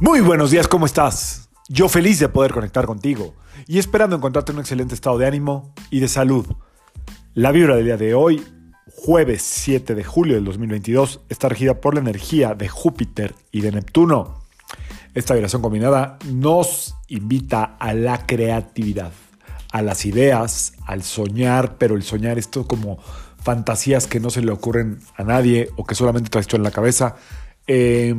Muy buenos días, ¿cómo estás? Yo feliz de poder conectar contigo y esperando encontrarte en un excelente estado de ánimo y de salud. La vibra del día de hoy, jueves 7 de julio del 2022, está regida por la energía de Júpiter y de Neptuno. Esta vibración combinada nos invita a la creatividad, a las ideas, al soñar, pero el soñar esto como fantasías que no se le ocurren a nadie o que solamente traes tú en la cabeza. Eh,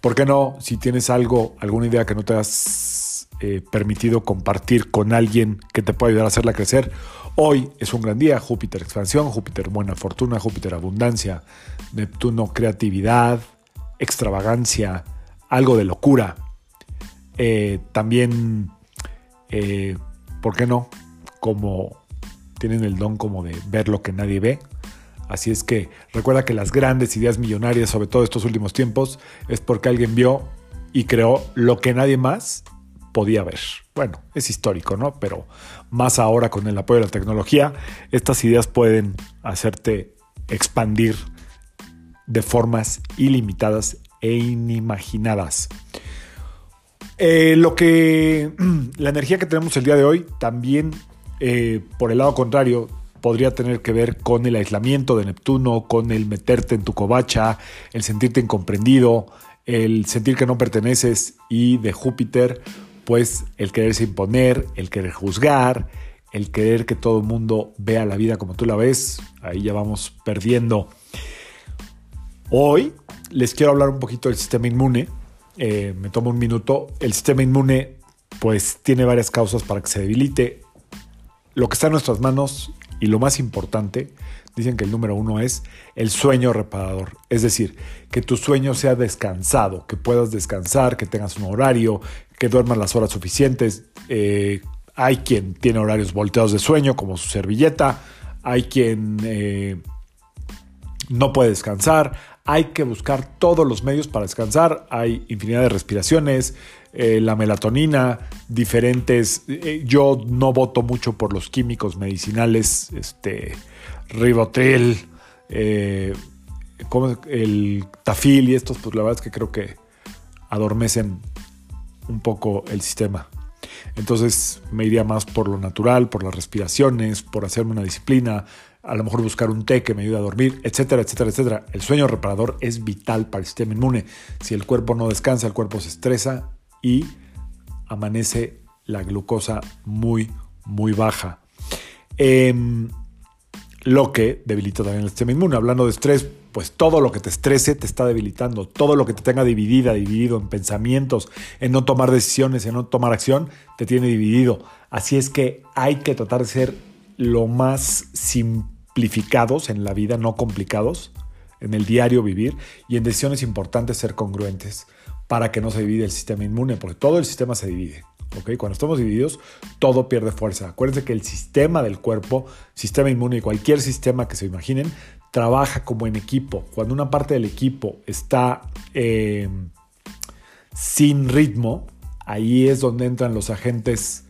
¿Por qué no? Si tienes algo, alguna idea que no te has eh, permitido compartir con alguien que te pueda ayudar a hacerla crecer, hoy es un gran día. Júpiter expansión, Júpiter buena fortuna, Júpiter abundancia, Neptuno creatividad, extravagancia, algo de locura. Eh, también, eh, ¿por qué no? Como tienen el don como de ver lo que nadie ve Así es que recuerda que las grandes ideas millonarias, sobre todo estos últimos tiempos, es porque alguien vio y creó lo que nadie más podía ver. Bueno, es histórico, ¿no? Pero más ahora con el apoyo de la tecnología, estas ideas pueden hacerte expandir de formas ilimitadas e inimaginadas. Eh, lo que la energía que tenemos el día de hoy también eh, por el lado contrario podría tener que ver con el aislamiento de Neptuno, con el meterte en tu covacha, el sentirte incomprendido, el sentir que no perteneces y de Júpiter, pues el quererse imponer, el querer juzgar, el querer que todo el mundo vea la vida como tú la ves, ahí ya vamos perdiendo. Hoy les quiero hablar un poquito del sistema inmune, eh, me tomo un minuto, el sistema inmune pues tiene varias causas para que se debilite. Lo que está en nuestras manos y lo más importante, dicen que el número uno es el sueño reparador. Es decir, que tu sueño sea descansado, que puedas descansar, que tengas un horario, que duermas las horas suficientes. Eh, hay quien tiene horarios volteados de sueño, como su servilleta. Hay quien eh, no puede descansar. Hay que buscar todos los medios para descansar. Hay infinidad de respiraciones, eh, la melatonina, diferentes. Eh, yo no voto mucho por los químicos medicinales, este, ribotril, eh, el tafil y estos, pues la verdad es que creo que adormecen un poco el sistema. Entonces me iría más por lo natural, por las respiraciones, por hacerme una disciplina, a lo mejor buscar un té que me ayude a dormir, etcétera, etcétera, etcétera. El sueño reparador es vital para el sistema inmune. Si el cuerpo no descansa, el cuerpo se estresa y amanece la glucosa muy, muy baja. Em, lo que debilita también el sistema inmune. Hablando de estrés, pues todo lo que te estrese te está debilitando. Todo lo que te tenga dividida, dividido en pensamientos, en no tomar decisiones, en no tomar acción, te tiene dividido. Así es que hay que tratar de ser lo más simplificados en la vida, no complicados, en el diario vivir y en decisiones importantes ser congruentes para que no se divide el sistema inmune, porque todo el sistema se divide. ¿Okay? Cuando estamos divididos, todo pierde fuerza. Acuérdense que el sistema del cuerpo, sistema inmune y cualquier sistema que se imaginen, trabaja como en equipo. Cuando una parte del equipo está eh, sin ritmo, ahí es donde entran los agentes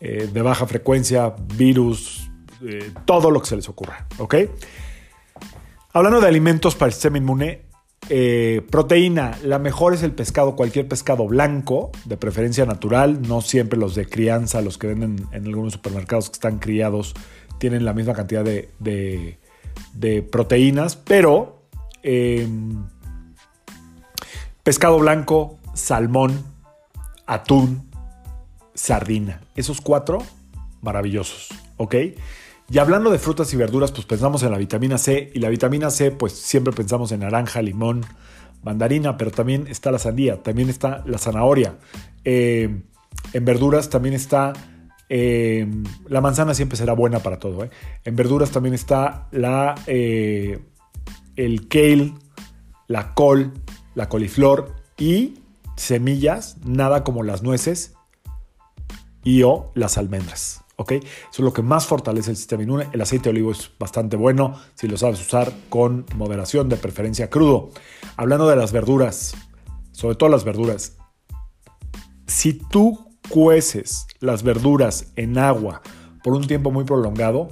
eh, de baja frecuencia, virus, eh, todo lo que se les ocurra. ¿ok? Hablando de alimentos para el sistema inmune, eh, proteína, la mejor es el pescado, cualquier pescado blanco, de preferencia natural, no siempre los de crianza, los que venden en algunos supermercados que están criados, tienen la misma cantidad de, proteínas, pero em, pescado blanco, salmón, atún, sardina, esos cuatro maravillosos, ¿ok? Y hablando de frutas y verduras, pues pensamos en la vitamina C. Y la vitamina C, pues siempre pensamos en naranja, limón, mandarina, pero también está la sandía, también está la zanahoria. Eh, en verduras también está... Eh, la manzana siempre será buena para todo. ¿eh? En verduras también está la, el kale, la col, la coliflor y semillas, nada como las nueces y o las almendras. Eso es lo que más fortalece el sistema inmune. El aceite de olivo es bastante bueno si lo sabes usar con moderación, de preferencia crudo. Hablando de las verduras, sobre todo las verduras, si tú cueces las verduras en agua por un tiempo muy prolongado,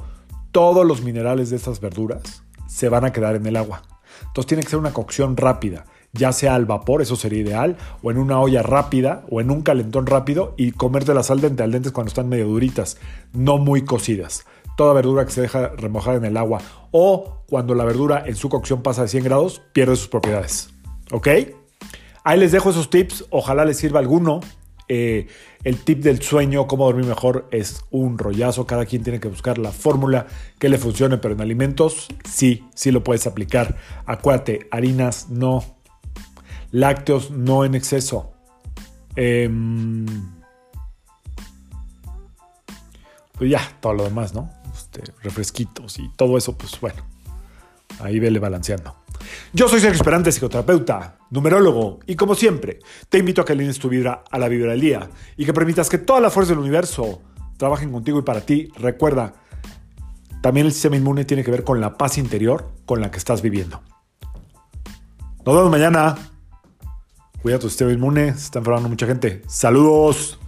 todos los minerales de estas verduras se van a quedar en el agua. Entonces tiene que ser una cocción rápida. Ya sea al vapor, eso sería ideal, o en una olla rápida, o en un calentón rápido, y comerte las al dente al dentes cuando están medio duritas, no muy cocidas. Toda verdura que se deja remojar en el agua, o cuando la verdura en su cocción pasa de 100 grados, pierde sus propiedades. ¿Ok? Ahí les dejo esos tips, ojalá les sirva alguno. Eh, el tip del sueño, cómo dormir mejor, es un rollazo. Cada quien tiene que buscar la fórmula que le funcione, pero en alimentos sí, sí lo puedes aplicar. Acuérdate, harinas no, lácteos no en exceso. Em, pues ya, todo lo demás, ¿no? Este, refresquitos y todo eso, pues bueno, ahí vele balanceando. Yo soy Sergio Esperante, psicoterapeuta, numerólogo, y como siempre, te invito a que alines tu vibra a la vibra del día y que permitas que todas las fuerzas del universo trabajen contigo y para ti. Recuerda, también el sistema inmune tiene que ver con la paz interior con la que estás viviendo. Nos vemos mañana. Cuida tu sistema inmune, se está enfermando mucha gente. Saludos.